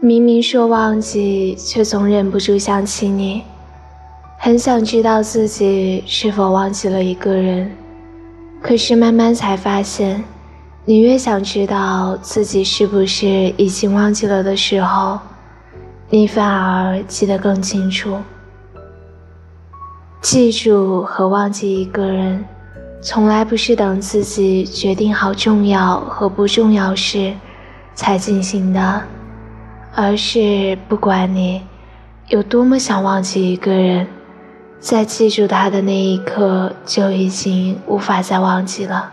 明明说忘记，却总忍不住想起你。很想知道自己是否忘记了一个人，可是慢慢才发现，你越想知道自己是不是已经忘记了的时候，你反而记得更清楚。记住和忘记一个人，从来不是等自己决定好重要和不重要时才进行的，而是不管你有多么想忘记一个人。在记住他的那一刻，就已经无法再忘记了。